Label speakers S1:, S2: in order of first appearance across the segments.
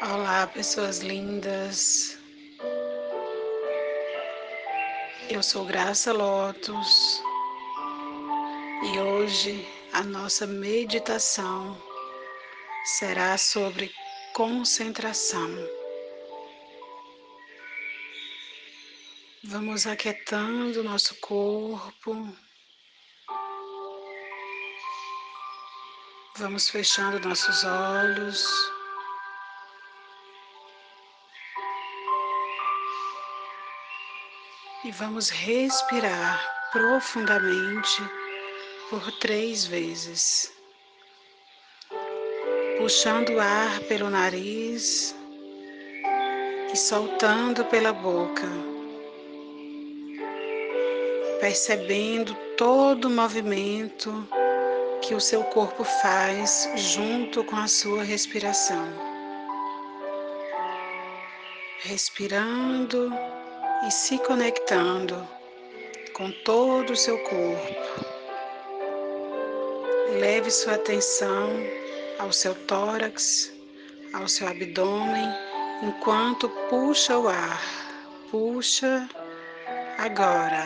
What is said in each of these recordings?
S1: Olá, pessoas lindas. Eu sou Graça Lotus e hoje a nossa meditação será sobre concentração. Vamos aquietando nosso corpo. Vamos fechando nossos olhos. E vamos respirar profundamente por três vezes. Puxando o ar pelo nariz e soltando pela boca. Percebendo todo o movimento que o seu corpo faz junto com a sua respiração. Respirando e se conectando com todo o seu corpo. Leve sua atenção ao seu tórax, ao seu abdômen, enquanto puxa o ar. Puxa agora.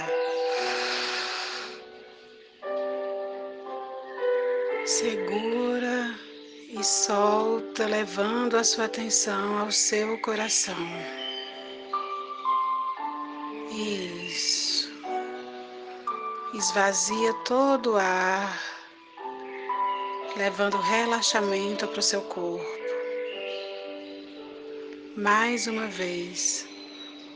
S1: Segura e solta, levando a sua atenção ao seu coração. Isso. Esvazia todo o ar, levando relaxamento para o seu corpo. Mais uma vez,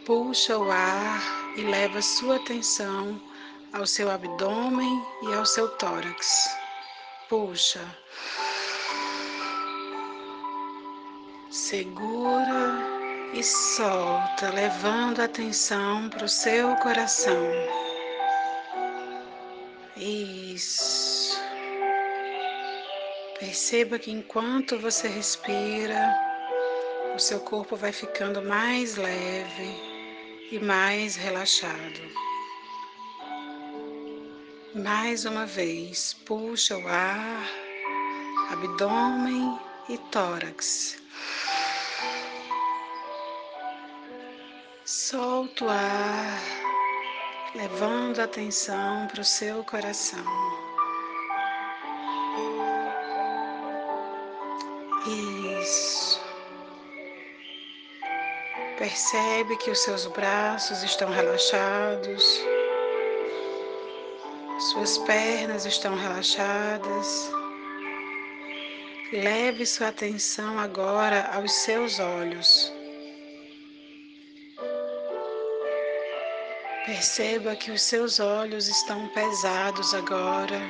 S1: puxa o ar e leva sua atenção ao seu abdômen e ao seu tórax. Puxa. Segura e solta, levando a atenção para o seu coração. Isso. Perceba que enquanto você respira, o seu corpo vai ficando mais leve e mais relaxado. Mais uma vez, puxa o ar, abdômen e tórax. Solta o ar, levando a atenção para o seu coração. Isso. Percebe que os seus braços estão relaxados, suas pernas estão relaxadas. Leve sua atenção agora aos seus olhos. Perceba que os seus olhos estão pesados agora.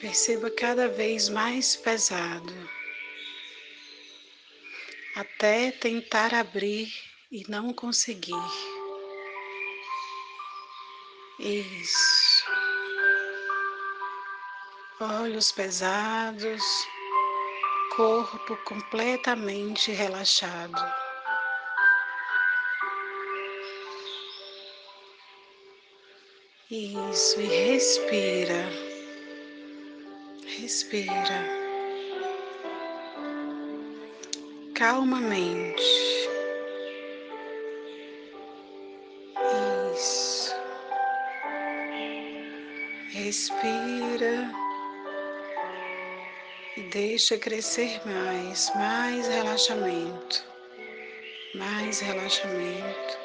S1: Perceba cada vez mais pesado, até tentar abrir e não conseguir. Isso. Olhos pesados corpo completamente relaxado. Isso, e respira, respira calmamente. Isso, respira e deixa crescer mais, mais relaxamento, mais relaxamento,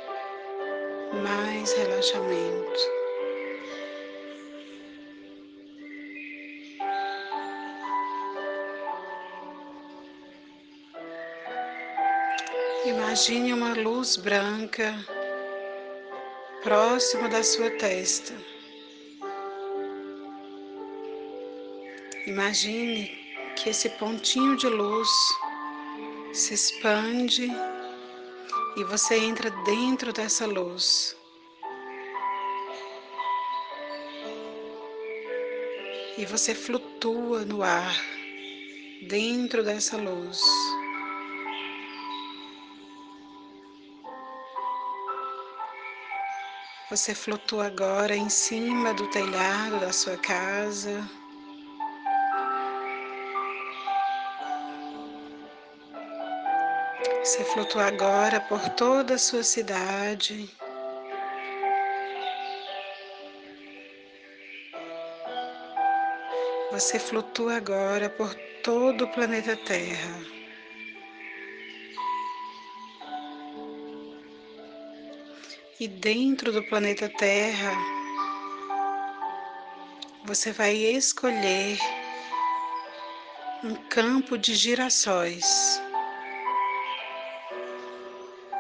S1: mais relaxamento. Imagine uma luz branca próximo da sua testa. Imagine que esse pontinho de luz se expande e você entra dentro dessa luz. E você flutua no ar dentro dessa luz. Você flutua agora em cima do telhado da sua casa Você flutua agora por toda a sua cidade. Você flutua agora por todo o planeta Terra. E dentro do planeta Terra, você vai escolher um campo de girassóis.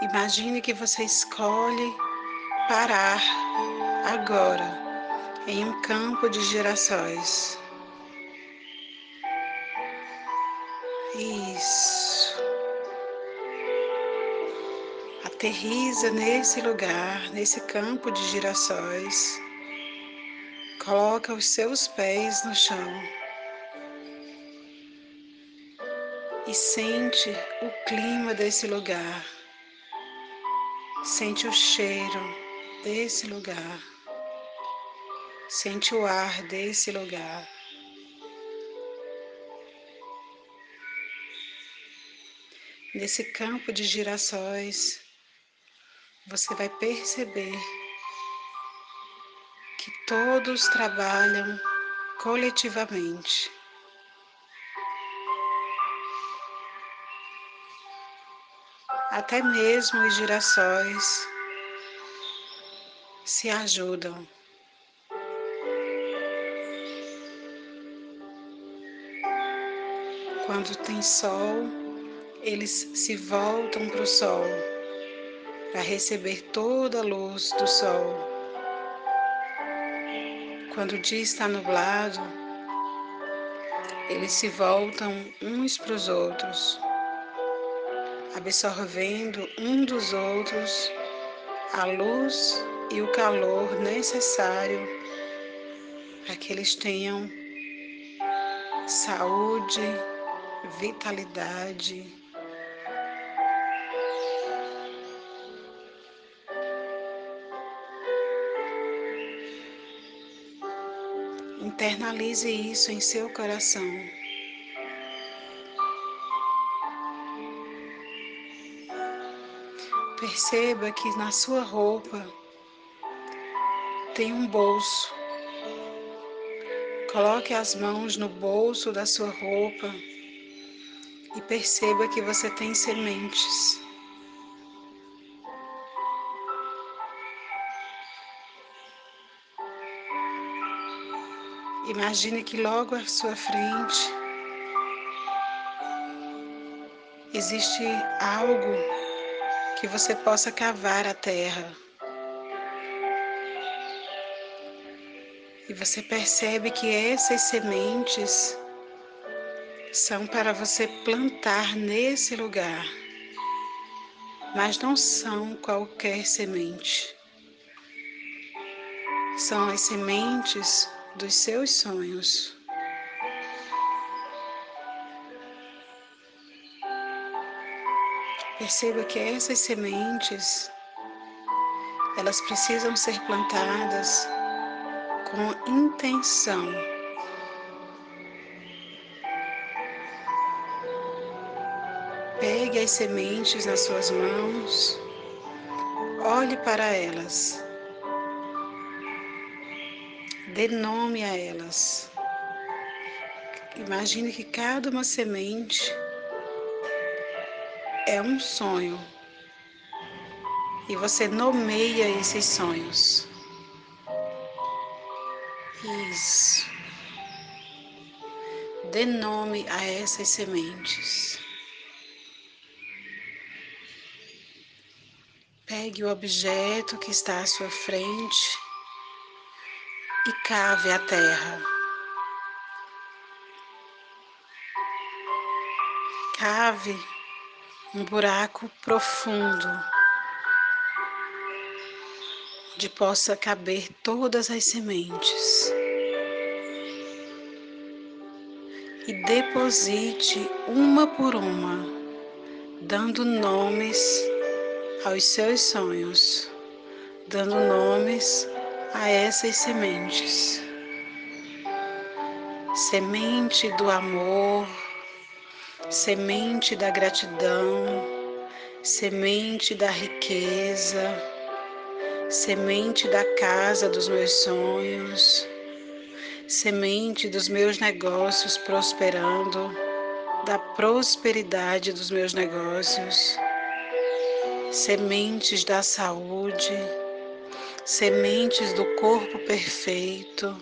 S1: Imagine que você escolhe parar agora em um campo de girassóis. Isso. Aterriza nesse lugar, nesse campo de girassóis. Coloca os seus pés no chão. E sente o clima desse lugar. Sente o cheiro desse lugar. Sente o ar desse lugar. Nesse campo de girassóis, você vai perceber que todos trabalham coletivamente. Até mesmo os girassóis se ajudam. Quando tem sol, eles se voltam para o sol para receber toda a luz do sol. Quando o dia está nublado, eles se voltam uns para os outros, absorvendo um dos outros a luz e o calor necessário para que eles tenham saúde, vitalidade Internalize isso em seu coração. Perceba que na sua roupa tem um bolso. Coloque as mãos no bolso da sua roupa e perceba que você tem sementes. Imagine que logo à sua frente existe algo que você possa cavar a terra. E você percebe que essas sementes são para você plantar nesse lugar, mas não são qualquer semente. São as sementes dos seus sonhos. Perceba que essas sementes elas precisam ser plantadas com intenção. Pegue as sementes nas suas mãos, olhe para elas Dê nome a elas. Imagine que cada uma semente é um sonho. E você nomeia esses sonhos. Isso. Dê nome a essas sementes. Pegue o objeto que está à sua frente e cave a terra. Cave um buraco profundo onde possa caber todas as sementes. E deposite uma por uma, dando nomes aos seus sonhos, dando nomes a essas sementes. Semente do amor, semente da gratidão, semente da riqueza, semente da casa dos meus sonhos, semente dos meus negócios prosperando, da prosperidade dos meus negócios, sementes da saúde, sementes do corpo perfeito.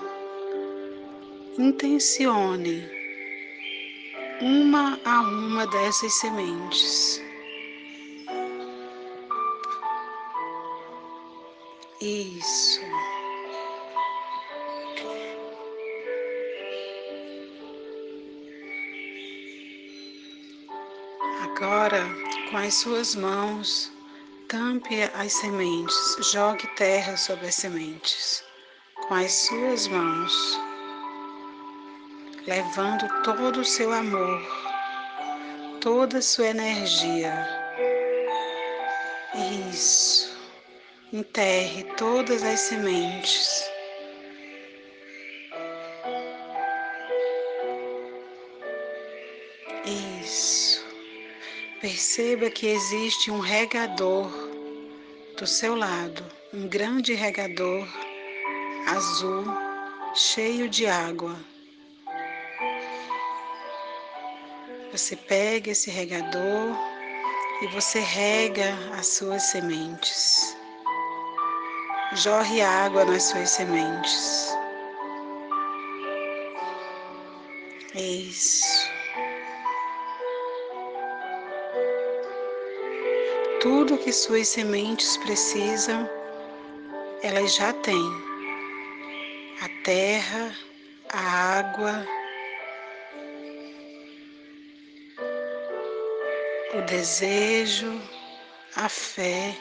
S1: Intencione uma a uma dessas sementes. Isso. Agora, com as suas mãos, tampe as sementes, jogue terra sobre as sementes. Com as suas mãos, levando todo o seu amor, toda a sua energia. Isso. Enterre todas as sementes. Isso. Perceba que existe um regador do seu lado, um grande regador azul, cheio de água. Você pega esse regador e você rega as suas sementes. Jorre água nas suas sementes. Isso. Tudo que suas sementes precisam, elas já têm. A terra, a água, o desejo, a fé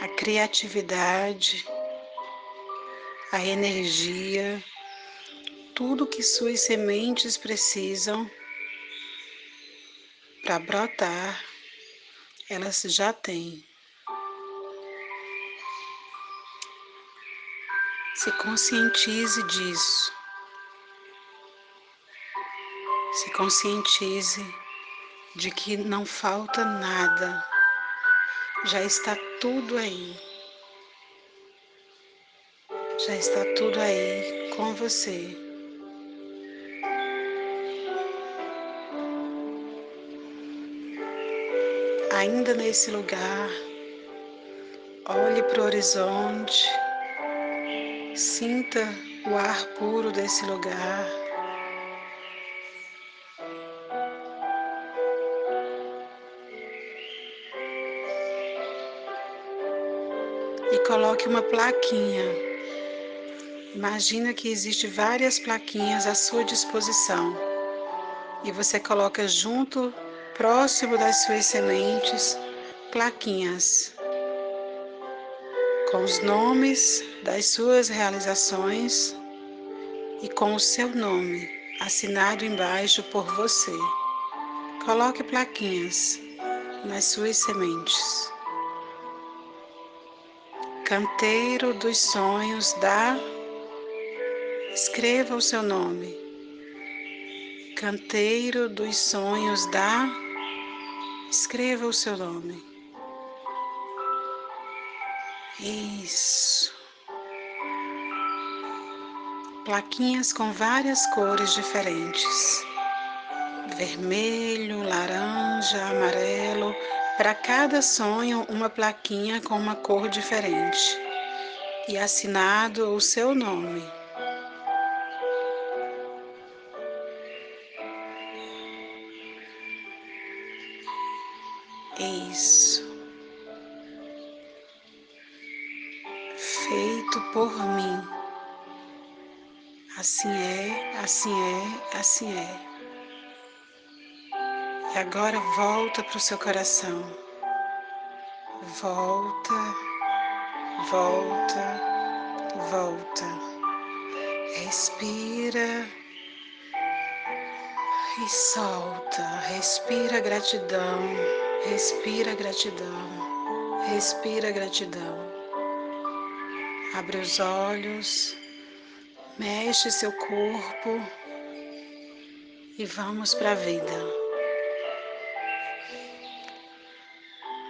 S1: a criatividade, a energia, tudo que suas sementes precisam para brotar, elas já têm. Se conscientize disso. Se conscientize de que não falta nada já está tudo aí. Já está tudo aí com você. Ainda nesse lugar, olhe para o horizonte, sinta o ar puro desse lugar. Coloque uma plaquinha. Imagina que existe várias plaquinhas à sua disposição e você coloca junto, próximo das suas sementes, plaquinhas com os nomes das suas realizações e com o seu nome assinado embaixo por você. Coloque plaquinhas nas suas sementes. Canteiro dos sonhos da. Escreva o seu nome. Canteiro dos sonhos da. Escreva o seu nome. Isso. Plaquinhas com várias cores diferentes: vermelho, laranja, amarelo para cada sonho, uma plaquinha com uma cor diferente e assinado o seu nome. Isso. Feito por mim. Assim é, assim é, assim é. E agora volta para o seu coração. Volta, volta, volta. Respira e solta. Respira gratidão, respira gratidão, respira gratidão. Abre os olhos, mexe seu corpo e vamos para a vida.